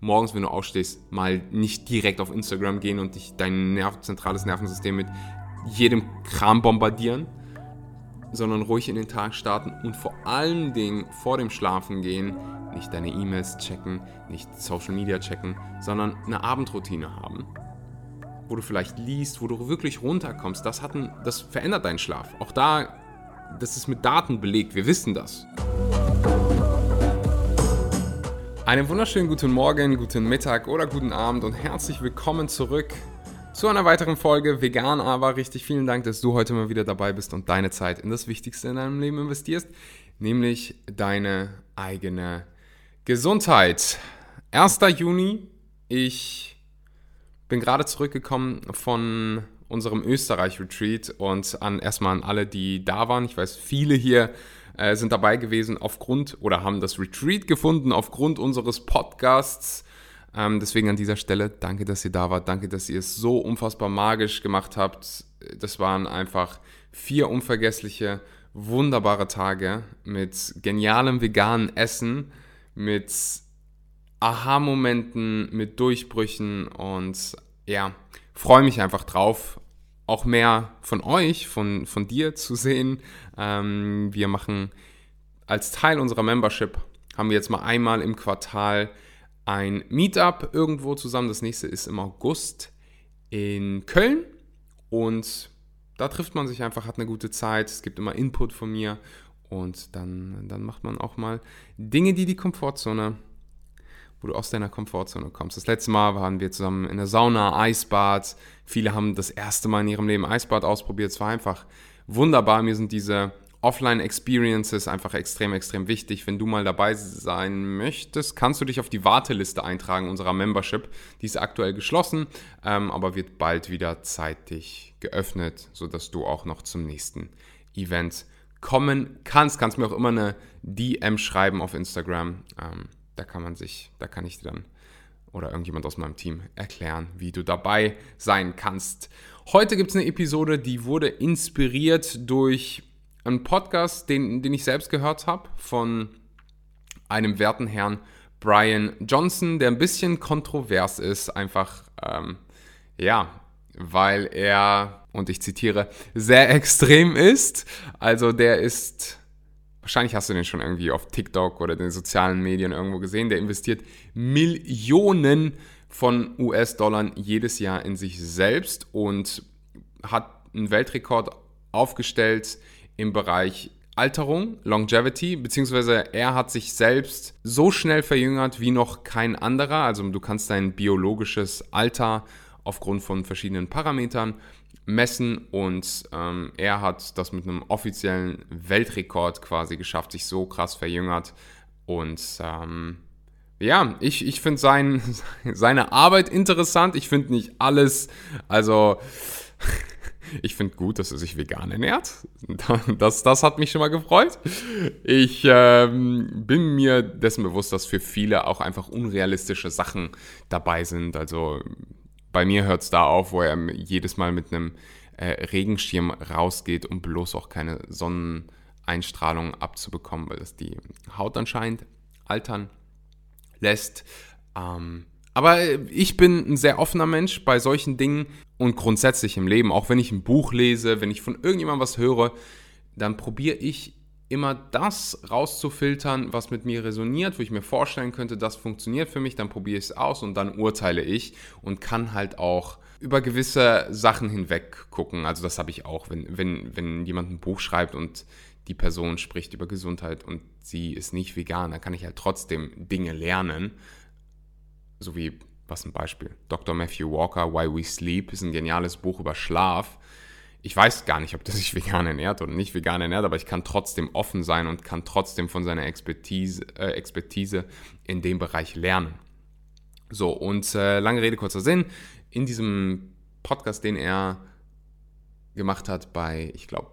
morgens, wenn du aufstehst, mal nicht direkt auf Instagram gehen und dich dein Nerv zentrales Nervensystem mit jedem Kram bombardieren, sondern ruhig in den Tag starten und vor allen Dingen vor dem Schlafen gehen nicht deine E-Mails checken, nicht Social Media checken, sondern eine Abendroutine haben, wo du vielleicht liest, wo du wirklich runterkommst. Das, hat ein, das verändert deinen Schlaf. Auch da, das ist mit Daten belegt, wir wissen das. Einen wunderschönen guten Morgen, guten Mittag oder guten Abend und herzlich willkommen zurück zu einer weiteren Folge Vegan aber richtig. Vielen Dank, dass du heute mal wieder dabei bist und deine Zeit in das Wichtigste in deinem Leben investierst, nämlich deine eigene Gesundheit. 1. Juni. Ich bin gerade zurückgekommen von unserem Österreich-Retreat und an erstmal an alle, die da waren. Ich weiß, viele hier äh, sind dabei gewesen aufgrund oder haben das Retreat gefunden aufgrund unseres Podcasts. Ähm, deswegen an dieser Stelle danke, dass ihr da wart. Danke, dass ihr es so unfassbar magisch gemacht habt. Das waren einfach vier unvergessliche, wunderbare Tage mit genialem veganen Essen, mit Aha-Momenten, mit Durchbrüchen und ja, freue mich einfach drauf, auch mehr von euch, von, von dir zu sehen. Ähm, wir machen als Teil unserer Membership, haben wir jetzt mal einmal im Quartal ein Meetup irgendwo zusammen. Das nächste ist im August in Köln und da trifft man sich einfach, hat eine gute Zeit. Es gibt immer Input von mir und dann, dann macht man auch mal Dinge, die die Komfortzone, wo du aus deiner Komfortzone kommst. Das letzte Mal waren wir zusammen in der Sauna, Eisbad. Viele haben das erste Mal in ihrem Leben Eisbad ausprobiert. Es war einfach wunderbar. Mir sind diese Offline-Experiences einfach extrem, extrem wichtig. Wenn du mal dabei sein möchtest, kannst du dich auf die Warteliste eintragen unserer Membership. Die ist aktuell geschlossen, ähm, aber wird bald wieder zeitig geöffnet, sodass du auch noch zum nächsten Event kommen kannst. Kannst mir auch immer eine DM schreiben auf Instagram. Ähm, da kann man sich, da kann ich dir dann oder irgendjemand aus meinem Team erklären, wie du dabei sein kannst. Heute gibt es eine Episode, die wurde inspiriert durch einen Podcast, den, den ich selbst gehört habe, von einem werten Herrn Brian Johnson, der ein bisschen kontrovers ist, einfach, ähm, ja, weil er, und ich zitiere, sehr extrem ist. Also der ist, wahrscheinlich hast du den schon irgendwie auf TikTok oder den sozialen Medien irgendwo gesehen, der investiert Millionen von US-Dollar jedes Jahr in sich selbst und hat einen Weltrekord aufgestellt im Bereich Alterung, Longevity, beziehungsweise er hat sich selbst so schnell verjüngert wie noch kein anderer. Also du kannst dein biologisches Alter aufgrund von verschiedenen Parametern messen und ähm, er hat das mit einem offiziellen Weltrekord quasi geschafft, sich so krass verjüngert und ähm, ja, ich, ich finde sein, seine Arbeit interessant. Ich finde nicht alles, also ich finde gut, dass er sich vegan ernährt. Das, das hat mich schon mal gefreut. Ich ähm, bin mir dessen bewusst, dass für viele auch einfach unrealistische Sachen dabei sind. Also bei mir hört es da auf, wo er jedes Mal mit einem äh, Regenschirm rausgeht, um bloß auch keine Sonneneinstrahlung abzubekommen, weil das die Haut anscheinend altern lässt. Ähm, aber ich bin ein sehr offener Mensch bei solchen Dingen und grundsätzlich im Leben. Auch wenn ich ein Buch lese, wenn ich von irgendjemandem was höre, dann probiere ich immer das rauszufiltern, was mit mir resoniert, wo ich mir vorstellen könnte, das funktioniert für mich, dann probiere ich es aus und dann urteile ich und kann halt auch über gewisse Sachen hinweg gucken. Also das habe ich auch, wenn, wenn, wenn jemand ein Buch schreibt und die Person spricht über Gesundheit und sie ist nicht vegan, dann kann ich halt trotzdem Dinge lernen so wie, was ein Beispiel, Dr. Matthew Walker, Why We Sleep, ist ein geniales Buch über Schlaf. Ich weiß gar nicht, ob der sich vegan ernährt oder nicht vegan ernährt, aber ich kann trotzdem offen sein und kann trotzdem von seiner Expertise, äh, Expertise in dem Bereich lernen. So, und äh, lange Rede, kurzer Sinn. In diesem Podcast, den er gemacht hat bei, ich glaube,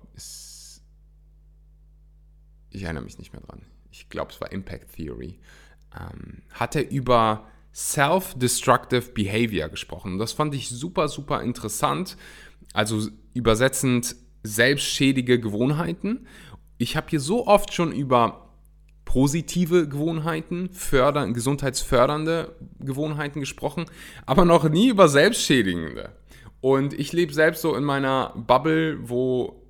ich erinnere mich nicht mehr dran. Ich glaube, es war Impact Theory. Ähm, hat er über Self-Destructive Behavior gesprochen. Das fand ich super, super interessant. Also übersetzend selbstschädige Gewohnheiten. Ich habe hier so oft schon über positive Gewohnheiten, fördern, gesundheitsfördernde Gewohnheiten gesprochen, aber noch nie über selbstschädigende. Und ich lebe selbst so in meiner Bubble, wo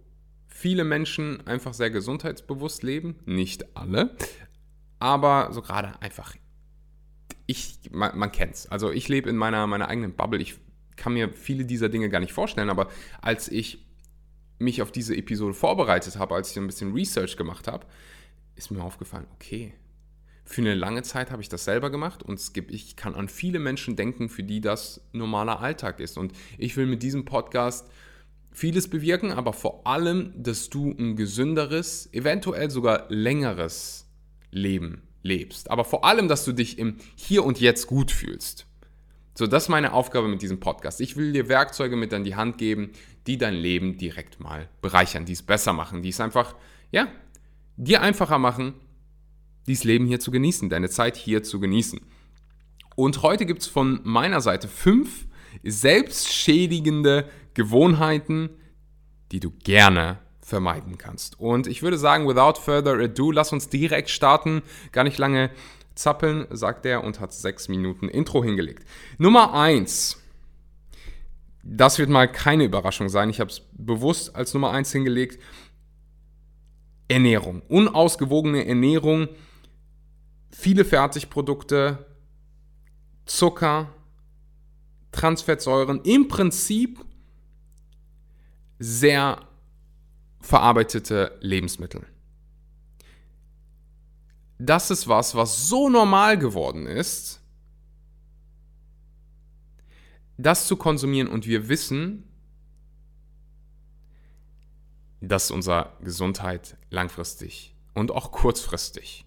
viele Menschen einfach sehr gesundheitsbewusst leben. Nicht alle, aber so gerade einfach. Ich, man, man kennt's. Also ich lebe in meiner, meiner eigenen Bubble. Ich kann mir viele dieser Dinge gar nicht vorstellen, aber als ich mich auf diese Episode vorbereitet habe, als ich ein bisschen Research gemacht habe, ist mir aufgefallen, okay, für eine lange Zeit habe ich das selber gemacht und ich kann an viele Menschen denken, für die das normaler Alltag ist. Und ich will mit diesem Podcast vieles bewirken, aber vor allem, dass du ein gesünderes, eventuell sogar längeres Leben lebst. Aber vor allem, dass du dich im Hier und Jetzt gut fühlst. So, das ist meine Aufgabe mit diesem Podcast. Ich will dir Werkzeuge mit an die Hand geben, die dein Leben direkt mal bereichern, die es besser machen, die es einfach, ja, dir einfacher machen, dieses Leben hier zu genießen, deine Zeit hier zu genießen. Und heute gibt es von meiner Seite fünf selbstschädigende Gewohnheiten, die du gerne vermeiden kannst. Und ich würde sagen, without further ado, lass uns direkt starten. Gar nicht lange zappeln, sagt er und hat sechs Minuten Intro hingelegt. Nummer eins. Das wird mal keine Überraschung sein. Ich habe es bewusst als Nummer eins hingelegt. Ernährung. Unausgewogene Ernährung, viele Fertigprodukte, Zucker, Transfettsäuren, im Prinzip sehr verarbeitete Lebensmittel. Das ist was, was so normal geworden ist, das zu konsumieren und wir wissen, dass unserer Gesundheit langfristig und auch kurzfristig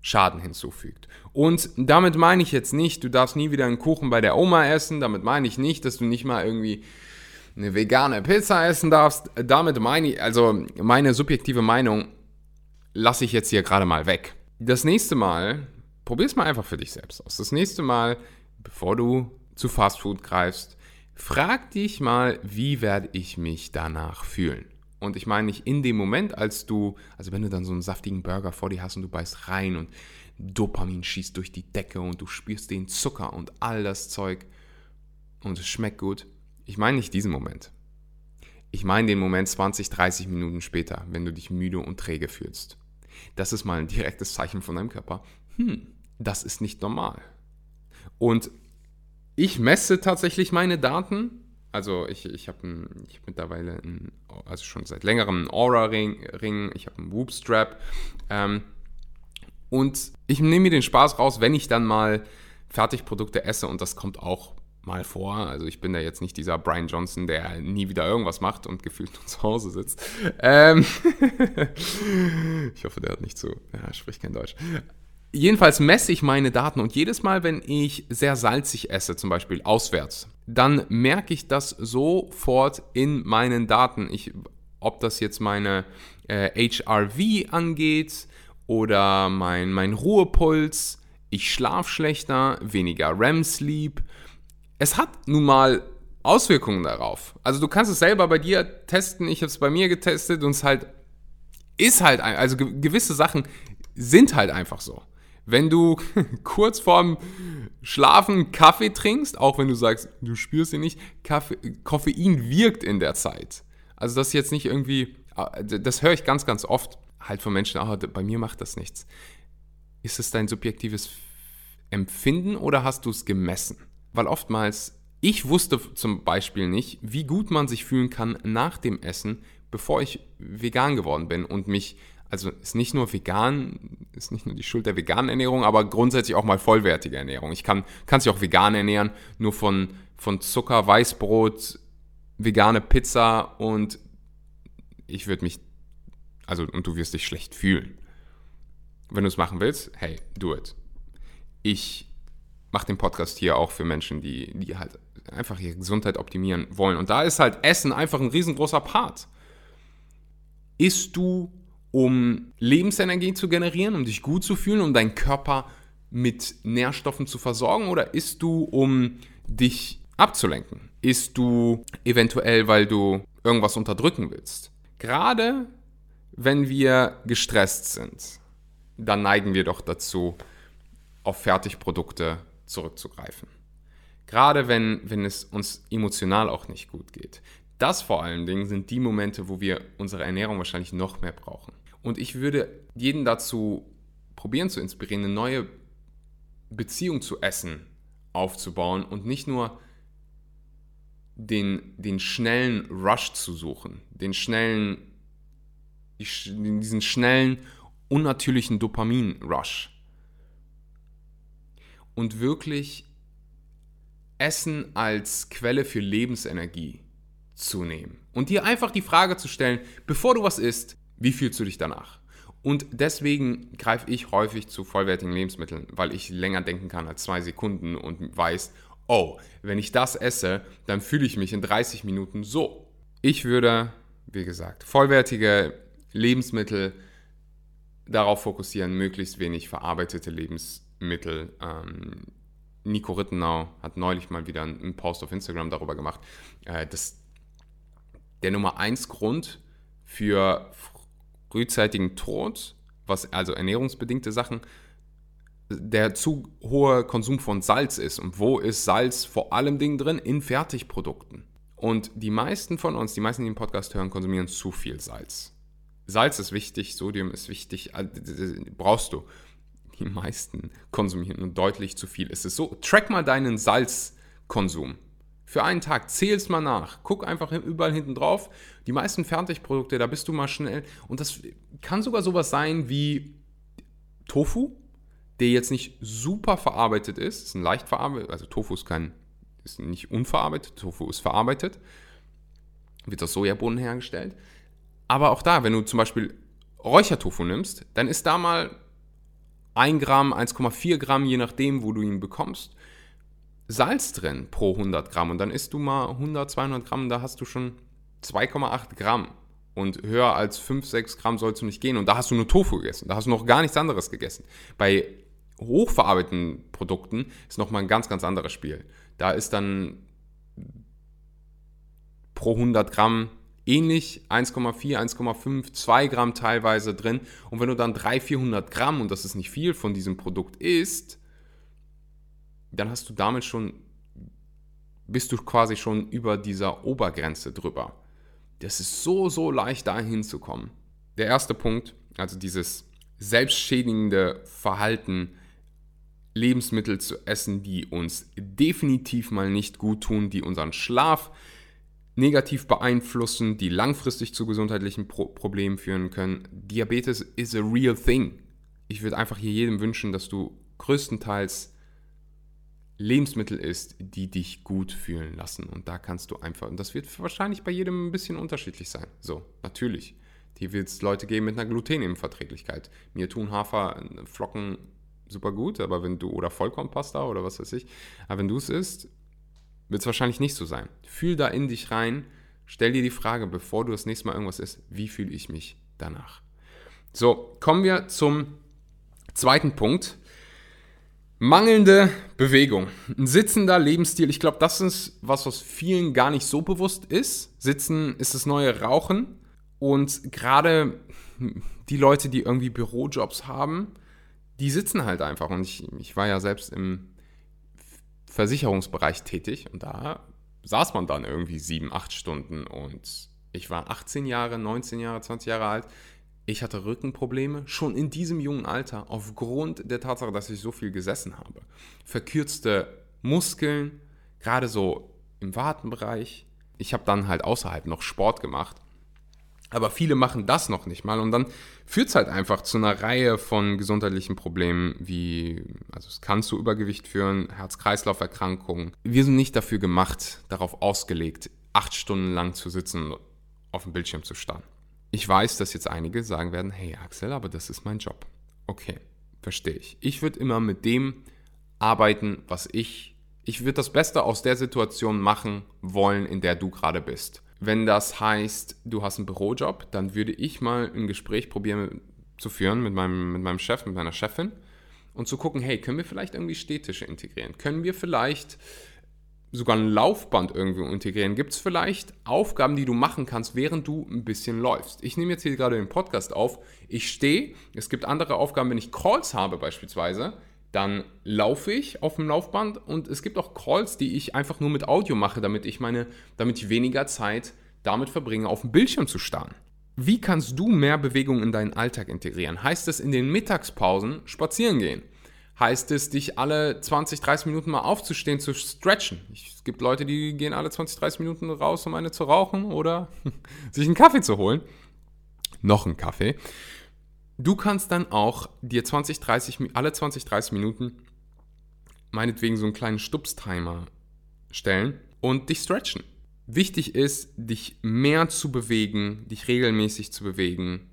Schaden hinzufügt. Und damit meine ich jetzt nicht, du darfst nie wieder einen Kuchen bei der Oma essen, damit meine ich nicht, dass du nicht mal irgendwie eine vegane Pizza essen darfst. Damit meine ich, also meine subjektive Meinung lasse ich jetzt hier gerade mal weg. Das nächste Mal, probier es mal einfach für dich selbst aus. Das nächste Mal, bevor du zu Fastfood greifst, frag dich mal, wie werde ich mich danach fühlen? Und ich meine nicht in dem Moment, als du, also wenn du dann so einen saftigen Burger vor dir hast und du beißt rein und Dopamin schießt durch die Decke und du spürst den Zucker und all das Zeug und es schmeckt gut. Ich meine nicht diesen Moment. Ich meine den Moment 20, 30 Minuten später, wenn du dich müde und träge fühlst. Das ist mal ein direktes Zeichen von deinem Körper. Hm, das ist nicht normal. Und ich messe tatsächlich meine Daten also ich, ich habe hab mittlerweile, ein, also schon seit längerem einen Aura-Ring, Ring, ich habe einen Whoop-Strap. Ähm, und ich nehme mir den Spaß raus, wenn ich dann mal Fertigprodukte esse und das kommt auch mal vor. Also ich bin da jetzt nicht dieser Brian Johnson, der nie wieder irgendwas macht und gefühlt nur zu Hause sitzt. Ähm ich hoffe, der hat nicht so, ja, spricht kein Deutsch. Jedenfalls messe ich meine Daten und jedes Mal, wenn ich sehr salzig esse, zum Beispiel auswärts, dann merke ich das sofort in meinen Daten. Ich, ob das jetzt meine äh, HRV angeht oder mein, mein Ruhepuls, ich schlafe schlechter, weniger REM-Sleep. Es hat nun mal Auswirkungen darauf. Also du kannst es selber bei dir testen, ich habe es bei mir getestet und es halt ist halt, also gewisse Sachen sind halt einfach so wenn du kurz vorm Schlafen Kaffee trinkst, auch wenn du sagst, du spürst ihn nicht, Kaffee, Koffein wirkt in der Zeit. Also das ist jetzt nicht irgendwie, ah, das höre ich ganz, ganz oft halt von Menschen, oh, bei mir macht das nichts. Ist es dein subjektives Empfinden oder hast du es gemessen? Weil oftmals, ich wusste zum Beispiel nicht, wie gut man sich fühlen kann nach dem Essen, bevor ich vegan geworden bin und mich also ist nicht nur vegan, ist nicht nur die Schuld der veganen Ernährung, aber grundsätzlich auch mal vollwertige Ernährung. Ich kann, kann sich auch vegan ernähren, nur von, von Zucker, Weißbrot, vegane Pizza und ich würde mich, also und du wirst dich schlecht fühlen. Wenn du es machen willst, hey, do it. Ich mache den Podcast hier auch für Menschen, die, die halt einfach ihre Gesundheit optimieren wollen. Und da ist halt Essen einfach ein riesengroßer Part. Isst du um Lebensenergie zu generieren, um dich gut zu fühlen, um deinen Körper mit Nährstoffen zu versorgen oder isst du, um dich abzulenken? Isst du eventuell, weil du irgendwas unterdrücken willst? Gerade wenn wir gestresst sind, dann neigen wir doch dazu, auf Fertigprodukte zurückzugreifen. Gerade wenn, wenn es uns emotional auch nicht gut geht. Das vor allen Dingen sind die Momente, wo wir unsere Ernährung wahrscheinlich noch mehr brauchen. Und ich würde jeden dazu probieren zu inspirieren, eine neue Beziehung zu Essen aufzubauen und nicht nur den, den schnellen Rush zu suchen, den schnellen, diesen schnellen, unnatürlichen Dopamin-Rush. Und wirklich Essen als Quelle für Lebensenergie zu nehmen. Und dir einfach die Frage zu stellen, bevor du was isst, wie fühlst du dich danach? Und deswegen greife ich häufig zu vollwertigen Lebensmitteln, weil ich länger denken kann als zwei Sekunden und weiß, oh, wenn ich das esse, dann fühle ich mich in 30 Minuten so. Ich würde, wie gesagt, vollwertige Lebensmittel darauf fokussieren, möglichst wenig verarbeitete Lebensmittel. Ähm, Nico Rittenau hat neulich mal wieder einen Post auf Instagram darüber gemacht, äh, dass der Nummer 1 Grund für frühzeitigen Tod, was also ernährungsbedingte Sachen, der zu hohe Konsum von Salz ist. Und wo ist Salz vor allem Ding drin? In Fertigprodukten. Und die meisten von uns, die meisten, die den Podcast hören, konsumieren zu viel Salz. Salz ist wichtig, Sodium ist wichtig, brauchst du. Die meisten konsumieren nur deutlich zu viel. Es ist so, track mal deinen Salzkonsum. Für einen Tag, zähl's mal nach. Guck einfach überall hinten drauf. Die meisten Fertigprodukte, da bist du mal schnell. Und das kann sogar sowas sein wie Tofu, der jetzt nicht super verarbeitet ist, ist ein leicht verarbeitet, also Tofu ist kein, ist nicht unverarbeitet, Tofu ist verarbeitet, wird aus Sojabohnen hergestellt. Aber auch da, wenn du zum Beispiel Räuchertofu nimmst, dann ist da mal 1 Gramm, 1,4 Gramm, je nachdem, wo du ihn bekommst, Salz drin pro 100 Gramm. Und dann isst du mal 100, 200 Gramm, da hast du schon 2,8 Gramm. Und höher als 5, 6 Gramm sollst du nicht gehen. Und da hast du nur Tofu gegessen. Da hast du noch gar nichts anderes gegessen. Bei hochverarbeiteten Produkten ist nochmal ein ganz, ganz anderes Spiel. Da ist dann pro 100 Gramm ähnlich 1,4, 1,5, 2 Gramm teilweise drin. Und wenn du dann 300, 400 Gramm, und das ist nicht viel von diesem Produkt isst, dann hast du damit schon, bist du quasi schon über dieser Obergrenze drüber. Das ist so, so leicht dahin zu kommen. Der erste Punkt, also dieses selbstschädigende Verhalten, Lebensmittel zu essen, die uns definitiv mal nicht gut tun, die unseren Schlaf negativ beeinflussen, die langfristig zu gesundheitlichen Pro Problemen führen können. Diabetes is a real thing. Ich würde einfach hier jedem wünschen, dass du größtenteils Lebensmittel isst, die dich gut fühlen lassen. Und da kannst du einfach, und das wird wahrscheinlich bei jedem ein bisschen unterschiedlich sein. So, natürlich. Hier wird es Leute geben mit einer Gluteninverträglichkeit. Mir tun Haferflocken super gut, aber wenn du, oder Vollkornpasta oder was weiß ich, aber wenn du es isst, wird es wahrscheinlich nicht so sein. Fühl da in dich rein, stell dir die Frage, bevor du das nächste Mal irgendwas isst, wie fühle ich mich danach? So, kommen wir zum zweiten Punkt. Mangelnde Bewegung. Ein sitzender Lebensstil. Ich glaube, das ist was, was vielen gar nicht so bewusst ist. Sitzen ist das neue Rauchen. Und gerade die Leute, die irgendwie Bürojobs haben, die sitzen halt einfach. Und ich, ich war ja selbst im Versicherungsbereich tätig und da saß man dann irgendwie sieben, acht Stunden und ich war 18 Jahre, 19 Jahre, 20 Jahre alt. Ich hatte Rückenprobleme schon in diesem jungen Alter aufgrund der Tatsache, dass ich so viel gesessen habe. Verkürzte Muskeln, gerade so im Wartenbereich. Ich habe dann halt außerhalb noch Sport gemacht aber viele machen das noch nicht mal und dann führt es halt einfach zu einer Reihe von gesundheitlichen Problemen, wie, also es kann zu Übergewicht führen, Herz-Kreislauf-Erkrankungen. Wir sind nicht dafür gemacht, darauf ausgelegt, acht Stunden lang zu sitzen und auf dem Bildschirm zu starren. Ich weiß, dass jetzt einige sagen werden, hey Axel, aber das ist mein Job. Okay, verstehe ich. Ich würde immer mit dem arbeiten, was ich, ich würde das Beste aus der Situation machen wollen, in der du gerade bist. Wenn das heißt, du hast einen Bürojob, dann würde ich mal ein Gespräch probieren zu führen mit meinem, mit meinem Chef, mit meiner Chefin und zu gucken, hey, können wir vielleicht irgendwie Städtische integrieren? Können wir vielleicht sogar ein Laufband irgendwie integrieren? Gibt es vielleicht Aufgaben, die du machen kannst, während du ein bisschen läufst? Ich nehme jetzt hier gerade den Podcast auf. Ich stehe, es gibt andere Aufgaben, wenn ich Calls habe beispielsweise, dann laufe ich auf dem Laufband und es gibt auch Calls, die ich einfach nur mit Audio mache, damit ich meine, damit ich weniger Zeit damit verbringe, auf dem Bildschirm zu starren. Wie kannst du mehr Bewegung in deinen Alltag integrieren? Heißt es in den Mittagspausen spazieren gehen? heißt es, dich alle 20, 30 Minuten mal aufzustehen, zu stretchen. Es gibt Leute, die gehen alle 20, 30 Minuten raus, um eine zu rauchen oder sich einen Kaffee zu holen. Noch einen Kaffee. Du kannst dann auch dir 20, 30, alle 20, 30 Minuten meinetwegen so einen kleinen Stupstimer stellen und dich stretchen. Wichtig ist, dich mehr zu bewegen, dich regelmäßig zu bewegen,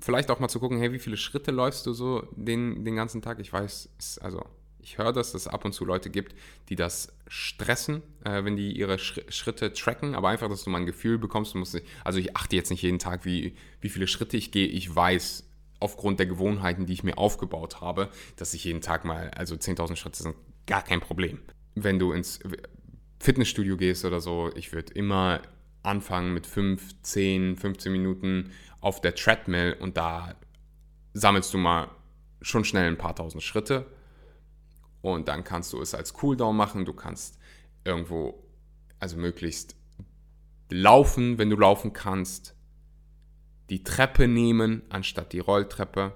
vielleicht auch mal zu gucken, hey, wie viele Schritte läufst du so den, den ganzen Tag? Ich weiß, es, also ich höre, dass es ab und zu Leute gibt, die das stressen, äh, wenn die ihre Schritte tracken, aber einfach, dass du mal ein Gefühl bekommst, du musst nicht, also ich achte jetzt nicht jeden Tag, wie, wie viele Schritte ich gehe, ich weiß aufgrund der Gewohnheiten, die ich mir aufgebaut habe, dass ich jeden Tag mal, also 10.000 Schritte sind gar kein Problem. Wenn du ins Fitnessstudio gehst oder so, ich würde immer anfangen mit 5, 10, 15 Minuten auf der Treadmill und da sammelst du mal schon schnell ein paar tausend Schritte und dann kannst du es als Cooldown machen. Du kannst irgendwo, also möglichst laufen, wenn du laufen kannst, die Treppe nehmen anstatt die Rolltreppe.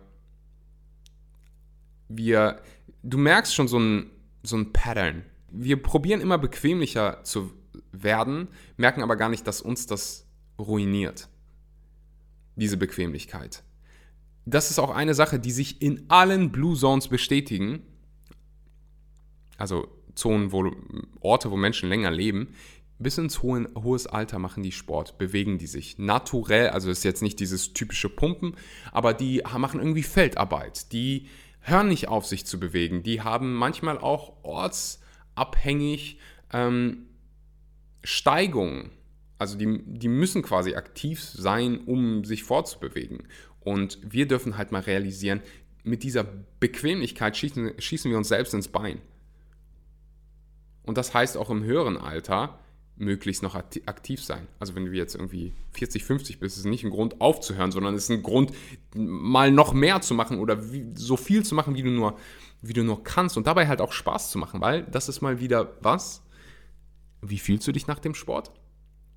Wir, du merkst schon so ein, so ein Pattern. Wir probieren immer bequemlicher zu werden, merken aber gar nicht, dass uns das ruiniert diese Bequemlichkeit. Das ist auch eine Sache, die sich in allen Blue Zones bestätigen. Also Zonen, wo, Orte, wo Menschen länger leben. Bis ins hohen, hohes Alter machen die Sport, bewegen die sich naturell. Also ist jetzt nicht dieses typische Pumpen, aber die machen irgendwie Feldarbeit. Die hören nicht auf, sich zu bewegen. Die haben manchmal auch ortsabhängig ähm, Steigungen also die, die müssen quasi aktiv sein, um sich fortzubewegen. Und wir dürfen halt mal realisieren, mit dieser Bequemlichkeit schießen, schießen wir uns selbst ins Bein. Und das heißt auch im höheren Alter möglichst noch aktiv sein. Also wenn du jetzt irgendwie 40, 50 bist, ist es nicht ein Grund aufzuhören, sondern es ist ein Grund, mal noch mehr zu machen oder wie, so viel zu machen, wie du, nur, wie du nur kannst und dabei halt auch Spaß zu machen, weil das ist mal wieder was. Wie fühlst du dich nach dem Sport?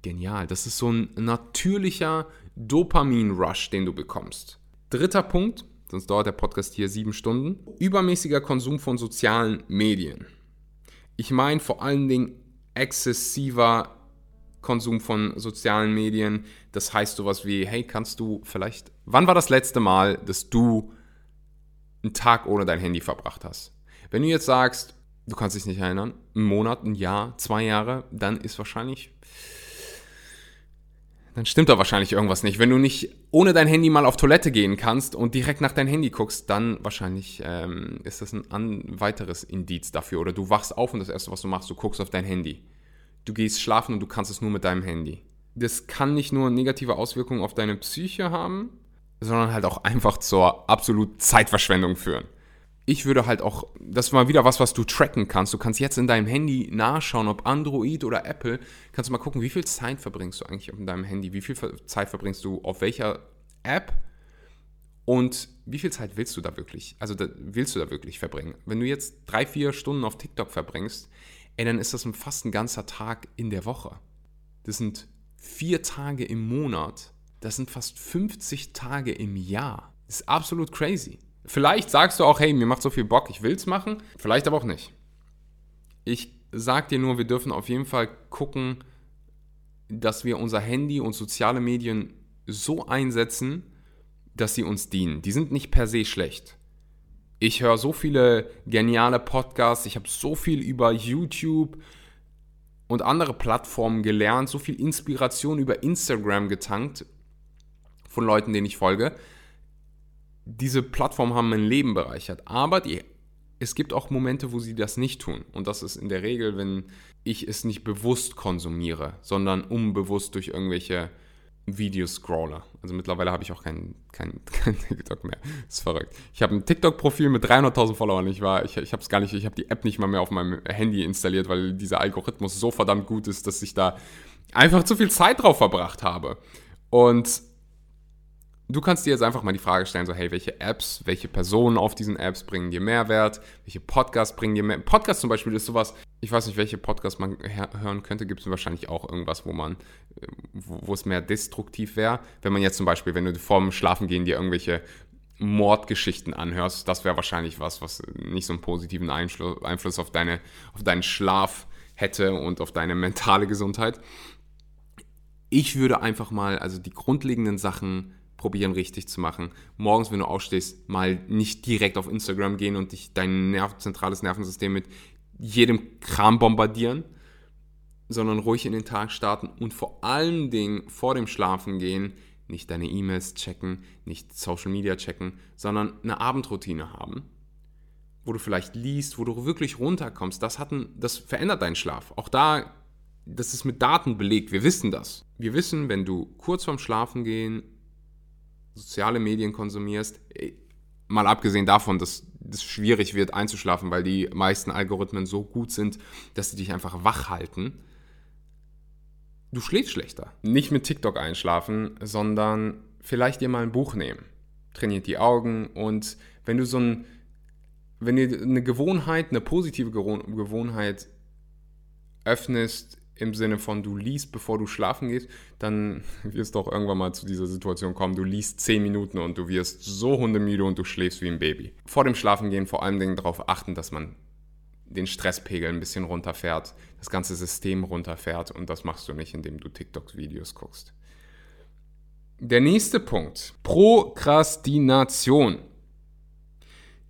Genial. Das ist so ein natürlicher Dopamin-Rush, den du bekommst. Dritter Punkt, sonst dauert der Podcast hier sieben Stunden. Übermäßiger Konsum von sozialen Medien. Ich meine vor allen Dingen exzessiver Konsum von sozialen Medien. Das heißt sowas wie, hey, kannst du vielleicht, wann war das letzte Mal, dass du einen Tag ohne dein Handy verbracht hast? Wenn du jetzt sagst, du kannst dich nicht erinnern, ein Monat, ein Jahr, zwei Jahre, dann ist wahrscheinlich dann stimmt da wahrscheinlich irgendwas nicht. Wenn du nicht ohne dein Handy mal auf Toilette gehen kannst und direkt nach dein Handy guckst, dann wahrscheinlich ähm, ist das ein an weiteres Indiz dafür. Oder du wachst auf und das Erste, was du machst, du guckst auf dein Handy. Du gehst schlafen und du kannst es nur mit deinem Handy. Das kann nicht nur negative Auswirkungen auf deine Psyche haben, sondern halt auch einfach zur absoluten Zeitverschwendung führen ich würde halt auch, das ist mal wieder was, was du tracken kannst. Du kannst jetzt in deinem Handy nachschauen, ob Android oder Apple, kannst du mal gucken, wie viel Zeit verbringst du eigentlich auf deinem Handy, wie viel Zeit verbringst du auf welcher App und wie viel Zeit willst du da wirklich, also da, willst du da wirklich verbringen? Wenn du jetzt drei, vier Stunden auf TikTok verbringst, ey, dann ist das fast ein ganzer Tag in der Woche. Das sind vier Tage im Monat. Das sind fast 50 Tage im Jahr. Das ist absolut crazy. Vielleicht sagst du auch, hey, mir macht so viel Bock, ich will es machen. Vielleicht aber auch nicht. Ich sag dir nur, wir dürfen auf jeden Fall gucken, dass wir unser Handy und soziale Medien so einsetzen, dass sie uns dienen. Die sind nicht per se schlecht. Ich höre so viele geniale Podcasts, ich habe so viel über YouTube und andere Plattformen gelernt, so viel Inspiration über Instagram getankt von Leuten, denen ich folge diese Plattformen haben mein Leben bereichert. Aber die, es gibt auch Momente, wo sie das nicht tun. Und das ist in der Regel, wenn ich es nicht bewusst konsumiere, sondern unbewusst durch irgendwelche Videoscroller. Also mittlerweile habe ich auch kein, kein, kein TikTok mehr. Das ist verrückt. Ich habe ein TikTok-Profil mit 300.000 Followern. Ich ich, ich habe es gar nicht, ich habe die App nicht mal mehr auf meinem Handy installiert, weil dieser Algorithmus so verdammt gut ist, dass ich da einfach zu viel Zeit drauf verbracht habe. Und du kannst dir jetzt einfach mal die Frage stellen, so hey, welche Apps, welche Personen auf diesen Apps bringen dir Mehrwert, welche Podcasts bringen dir mehr. Podcast zum Beispiel ist sowas, ich weiß nicht, welche Podcasts man hören könnte, gibt es wahrscheinlich auch irgendwas, wo man, äh, wo, es mehr destruktiv wäre. Wenn man jetzt zum Beispiel, wenn du vorm Schlafengehen dir irgendwelche Mordgeschichten anhörst, das wäre wahrscheinlich was, was nicht so einen positiven Einfluss, Einfluss auf, deine, auf deinen Schlaf hätte und auf deine mentale Gesundheit. Ich würde einfach mal, also die grundlegenden Sachen probieren richtig zu machen. Morgens, wenn du aufstehst, mal nicht direkt auf Instagram gehen und dich dein Nerv zentrales Nervensystem mit jedem Kram bombardieren, sondern ruhig in den Tag starten und vor allen Dingen vor dem Schlafen gehen nicht deine E-Mails checken, nicht Social Media checken, sondern eine Abendroutine haben, wo du vielleicht liest, wo du wirklich runterkommst. Das, hat ein, das verändert deinen Schlaf. Auch da, das ist mit Daten belegt. Wir wissen das. Wir wissen, wenn du kurz vorm Schlafen gehen soziale Medien konsumierst, mal abgesehen davon, dass es schwierig wird einzuschlafen, weil die meisten Algorithmen so gut sind, dass sie dich einfach wach halten. Du schläfst schlechter. Nicht mit TikTok einschlafen, sondern vielleicht dir mal ein Buch nehmen. Trainiert die Augen und wenn du so ein, wenn du eine Gewohnheit, eine positive Gewohnheit öffnest, im Sinne von du liest, bevor du schlafen gehst, dann wirst du auch irgendwann mal zu dieser Situation kommen. Du liest 10 Minuten und du wirst so hundemüde und du schläfst wie ein Baby. Vor dem Schlafengehen vor allem darauf achten, dass man den Stresspegel ein bisschen runterfährt, das ganze System runterfährt und das machst du nicht, indem du TikToks-Videos guckst. Der nächste Punkt, Prokrastination.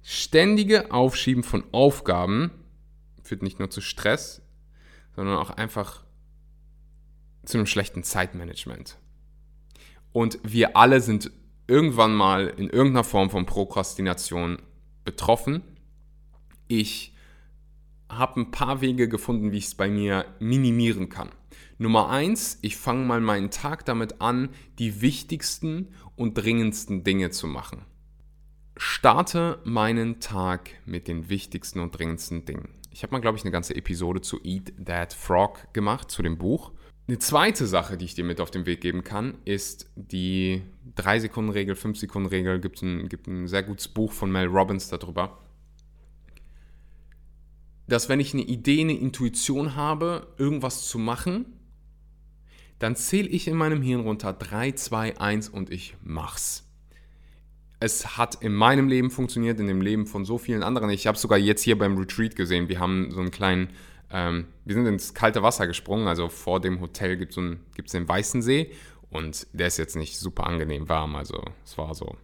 Ständige Aufschieben von Aufgaben führt nicht nur zu Stress, sondern auch einfach zu einem schlechten Zeitmanagement. Und wir alle sind irgendwann mal in irgendeiner Form von Prokrastination betroffen. Ich habe ein paar Wege gefunden, wie ich es bei mir minimieren kann. Nummer eins, ich fange mal meinen Tag damit an, die wichtigsten und dringendsten Dinge zu machen. Starte meinen Tag mit den wichtigsten und dringendsten Dingen. Ich habe mal, glaube ich, eine ganze Episode zu Eat That Frog gemacht, zu dem Buch. Eine zweite Sache, die ich dir mit auf den Weg geben kann, ist die 3-Sekunden-Regel, 5-Sekunden-Regel. Gibt ein, gibt ein sehr gutes Buch von Mel Robbins darüber. Dass wenn ich eine Idee, eine Intuition habe, irgendwas zu machen, dann zähle ich in meinem Hirn runter 3, 2, 1 und ich mach's es hat in meinem Leben funktioniert, in dem Leben von so vielen anderen. Ich habe sogar jetzt hier beim Retreat gesehen. Wir haben so einen kleinen, ähm, wir sind ins kalte Wasser gesprungen. Also vor dem Hotel gibt es so den Weißen See und der ist jetzt nicht super angenehm warm. Also es war so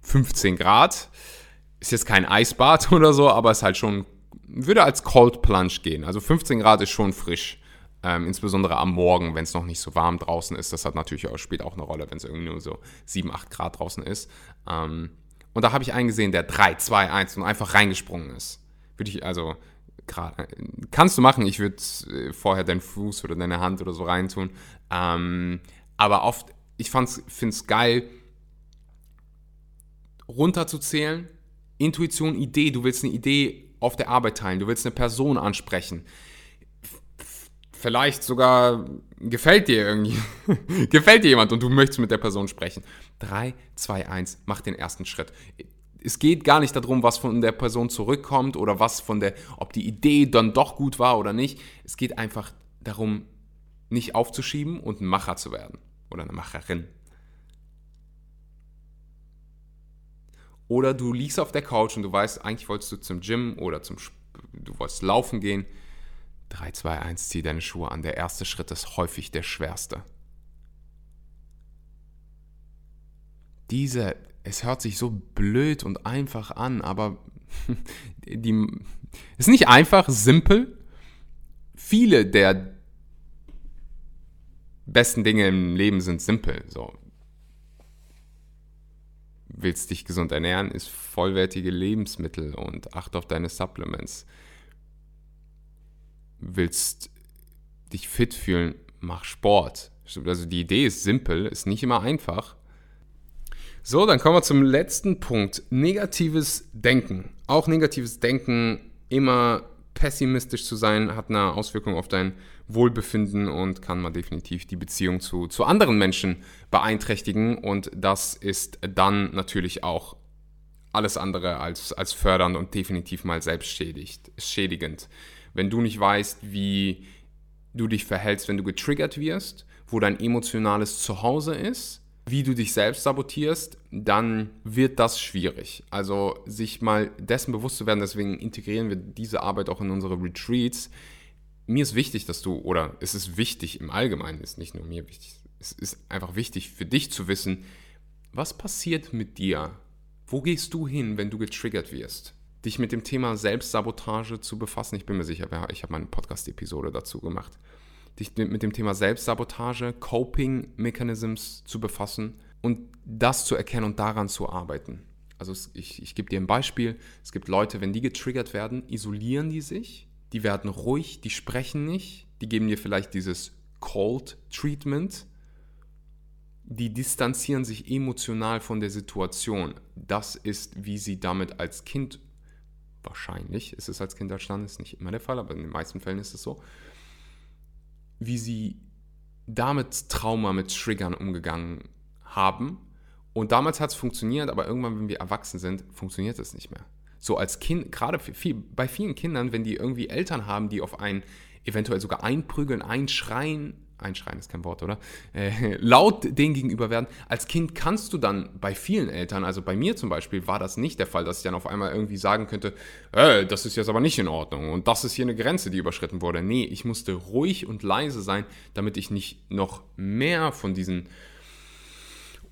15 Grad. Ist jetzt kein Eisbad oder so, aber es halt schon, würde als Cold Plunge gehen. Also 15 Grad ist schon frisch. Ähm, insbesondere am Morgen, wenn es noch nicht so warm draußen ist. Das hat natürlich auch, spielt auch eine Rolle, wenn es irgendwie nur so 7, 8 Grad draußen ist. Ähm, und da habe ich einen gesehen, der 3, 2, 1 und einfach reingesprungen ist. Würde ich, also, grad, kannst du machen, ich würde äh, vorher deinen Fuß oder deine Hand oder so reintun. Ähm, aber oft, ich finde es geil, runterzuzählen. Intuition, Idee, du willst eine Idee auf der Arbeit teilen, du willst eine Person ansprechen vielleicht sogar gefällt dir irgendwie, gefällt dir jemand und du möchtest mit der Person sprechen. 3, 2, 1, mach den ersten Schritt. Es geht gar nicht darum, was von der Person zurückkommt oder was von der, ob die Idee dann doch gut war oder nicht. Es geht einfach darum, nicht aufzuschieben und ein Macher zu werden oder eine Macherin. Oder du liegst auf der Couch und du weißt, eigentlich wolltest du zum Gym oder zum, du wolltest laufen gehen 3, 2, 1, zieh deine Schuhe an. Der erste Schritt ist häufig der schwerste. Diese, es hört sich so blöd und einfach an, aber die ist nicht einfach, simpel. Viele der besten Dinge im Leben sind simpel. So. Willst dich gesund ernähren, ist vollwertige Lebensmittel und acht auf deine Supplements willst dich fit fühlen, mach Sport. Also die Idee ist simpel, ist nicht immer einfach. So, dann kommen wir zum letzten Punkt. Negatives Denken. Auch negatives Denken, immer pessimistisch zu sein, hat eine Auswirkung auf dein Wohlbefinden und kann mal definitiv die Beziehung zu, zu anderen Menschen beeinträchtigen. Und das ist dann natürlich auch alles andere als, als fördernd und definitiv mal selbstschädigend. Wenn du nicht weißt, wie du dich verhältst, wenn du getriggert wirst, wo dein emotionales Zuhause ist, wie du dich selbst sabotierst, dann wird das schwierig. Also sich mal dessen bewusst zu werden, deswegen integrieren wir diese Arbeit auch in unsere Retreats. Mir ist wichtig, dass du, oder es ist wichtig im Allgemeinen, ist nicht nur mir wichtig, es ist einfach wichtig für dich zu wissen, was passiert mit dir? Wo gehst du hin, wenn du getriggert wirst? Dich mit dem Thema Selbstsabotage zu befassen. Ich bin mir sicher, ich habe meine Podcast-Episode dazu gemacht dich mit dem Thema Selbstsabotage, Coping Mechanisms zu befassen und das zu erkennen und daran zu arbeiten. Also ich, ich gebe dir ein Beispiel. Es gibt Leute, wenn die getriggert werden, isolieren die sich, die werden ruhig, die sprechen nicht, die geben dir vielleicht dieses Cold Treatment, die distanzieren sich emotional von der Situation. Das ist, wie sie damit als Kind, wahrscheinlich ist es als Kind entstanden, ist nicht immer der Fall, aber in den meisten Fällen ist es so, wie sie damit Trauma, mit Triggern umgegangen haben. Und damals hat es funktioniert, aber irgendwann, wenn wir erwachsen sind, funktioniert es nicht mehr. So als Kind, gerade viel, bei vielen Kindern, wenn die irgendwie Eltern haben, die auf einen eventuell sogar einprügeln, einschreien, einschreien ist kein Wort, oder? Äh, laut denen gegenüber werden. Als Kind kannst du dann bei vielen Eltern, also bei mir zum Beispiel, war das nicht der Fall, dass ich dann auf einmal irgendwie sagen könnte, äh, das ist jetzt aber nicht in Ordnung und das ist hier eine Grenze, die überschritten wurde. Nee, ich musste ruhig und leise sein, damit ich nicht noch mehr von diesen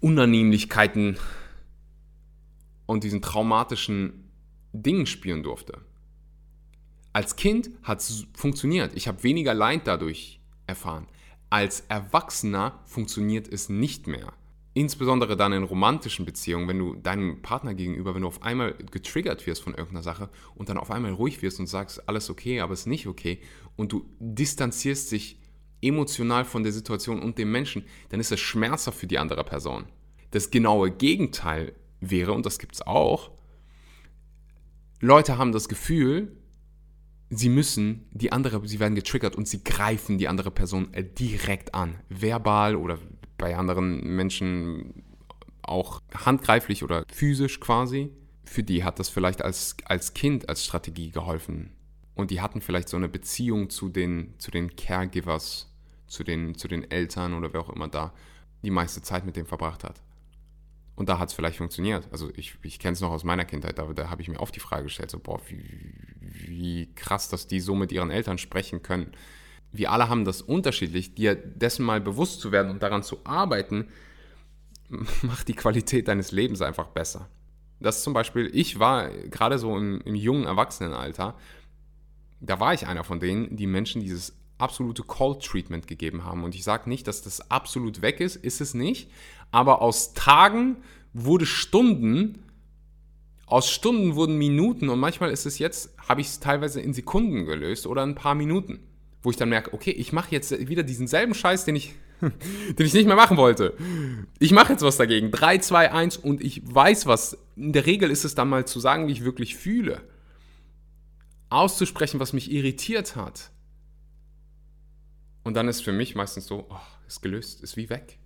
Unannehmlichkeiten und diesen traumatischen Dingen spüren durfte. Als Kind hat es funktioniert. Ich habe weniger Leid dadurch erfahren. Als Erwachsener funktioniert es nicht mehr. Insbesondere dann in romantischen Beziehungen, wenn du deinem Partner gegenüber, wenn du auf einmal getriggert wirst von irgendeiner Sache und dann auf einmal ruhig wirst und sagst, alles okay, aber es ist nicht okay und du distanzierst dich emotional von der Situation und dem Menschen, dann ist es schmerzhaft für die andere Person. Das genaue Gegenteil wäre, und das gibt es auch, Leute haben das Gefühl, sie müssen die andere, sie werden getriggert und sie greifen die andere Person äh, direkt an. Verbal oder bei anderen Menschen auch handgreiflich oder physisch quasi. Für die hat das vielleicht als, als Kind als Strategie geholfen. Und die hatten vielleicht so eine Beziehung zu den, zu den Caregivers, zu den, zu den Eltern oder wer auch immer da die meiste Zeit mit dem verbracht hat. Und da hat es vielleicht funktioniert. Also ich, ich kenne es noch aus meiner Kindheit, da, da habe ich mir oft die Frage gestellt, so, boah, wie, wie krass, dass die so mit ihren Eltern sprechen können. Wir alle haben das unterschiedlich. Dir dessen mal bewusst zu werden und daran zu arbeiten, macht die Qualität deines Lebens einfach besser. Das zum Beispiel, ich war gerade so im, im jungen Erwachsenenalter, da war ich einer von denen, die Menschen dieses absolute Cold Treatment gegeben haben. Und ich sage nicht, dass das absolut weg ist, ist es nicht aber aus Tagen wurde Stunden, aus Stunden wurden Minuten und manchmal ist es jetzt, habe ich es teilweise in Sekunden gelöst oder ein paar Minuten, wo ich dann merke, okay, ich mache jetzt wieder diesen selben Scheiß, den ich, den ich nicht mehr machen wollte. Ich mache jetzt was dagegen. 3, 2, 1 und ich weiß was. In der Regel ist es dann mal zu sagen, wie ich wirklich fühle. Auszusprechen, was mich irritiert hat. Und dann ist für mich meistens so, oh, ist gelöst, ist wie weg.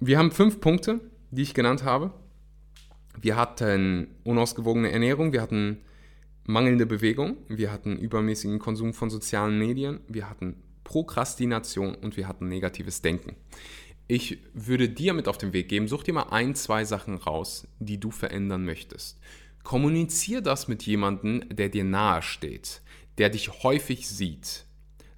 Wir haben fünf Punkte, die ich genannt habe. Wir hatten unausgewogene Ernährung, wir hatten mangelnde Bewegung, wir hatten übermäßigen Konsum von sozialen Medien, wir hatten Prokrastination und wir hatten negatives Denken. Ich würde dir mit auf den Weg geben, such dir mal ein, zwei Sachen raus, die du verändern möchtest. Kommunizier das mit jemandem, der dir nahe steht, der dich häufig sieht.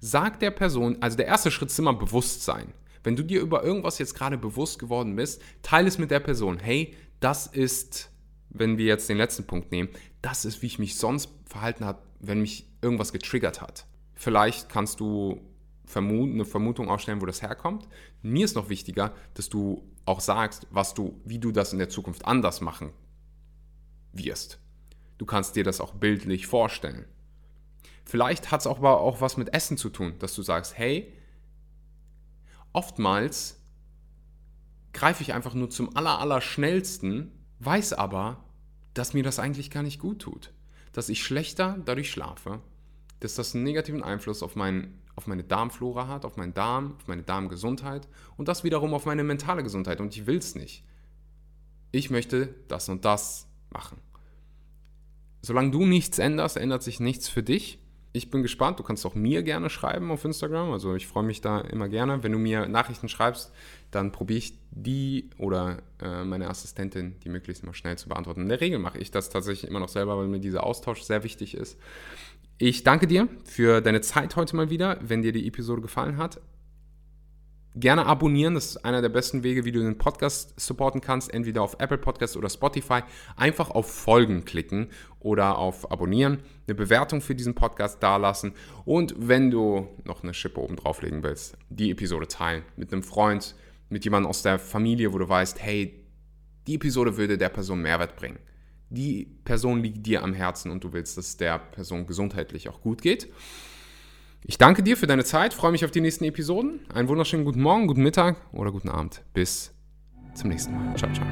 Sag der Person, also der erste Schritt ist immer Bewusstsein. Wenn du dir über irgendwas jetzt gerade bewusst geworden bist, teile es mit der Person. Hey, das ist, wenn wir jetzt den letzten Punkt nehmen, das ist, wie ich mich sonst verhalten habe, wenn mich irgendwas getriggert hat. Vielleicht kannst du eine Vermutung aufstellen, wo das herkommt. Mir ist noch wichtiger, dass du auch sagst, was du, wie du das in der Zukunft anders machen wirst. Du kannst dir das auch bildlich vorstellen. Vielleicht hat es aber auch was mit Essen zu tun, dass du sagst, hey, oftmals greife ich einfach nur zum aller, aller schnellsten, weiß aber, dass mir das eigentlich gar nicht gut tut. Dass ich schlechter dadurch schlafe, dass das einen negativen Einfluss auf, mein, auf meine Darmflora hat, auf meinen Darm, auf meine Darmgesundheit und das wiederum auf meine mentale Gesundheit. Und ich will es nicht. Ich möchte das und das machen. Solange du nichts änderst, ändert sich nichts für dich ich bin gespannt. Du kannst auch mir gerne schreiben auf Instagram. Also ich freue mich da immer gerne. Wenn du mir Nachrichten schreibst, dann probiere ich die oder äh, meine Assistentin, die möglichst immer schnell zu beantworten. In der Regel mache ich das tatsächlich immer noch selber, weil mir dieser Austausch sehr wichtig ist. Ich danke dir für deine Zeit heute mal wieder. Wenn dir die Episode gefallen hat, gerne abonnieren. Das ist einer der besten Wege, wie du den Podcast supporten kannst. Entweder auf Apple Podcasts oder Spotify. Einfach auf Folgen klicken oder auf Abonnieren. Eine Bewertung für diesen Podcast dalassen. Und wenn du noch eine Schippe oben drauflegen willst, die Episode teilen mit einem Freund, mit jemandem aus der Familie, wo du weißt, hey, die Episode würde der Person Mehrwert bringen. Die Person liegt dir am Herzen und du willst, dass der Person gesundheitlich auch gut geht. Ich danke dir für deine Zeit, freue mich auf die nächsten Episoden. Einen wunderschönen guten Morgen, guten Mittag oder guten Abend. Bis zum nächsten Mal. Ciao, ciao.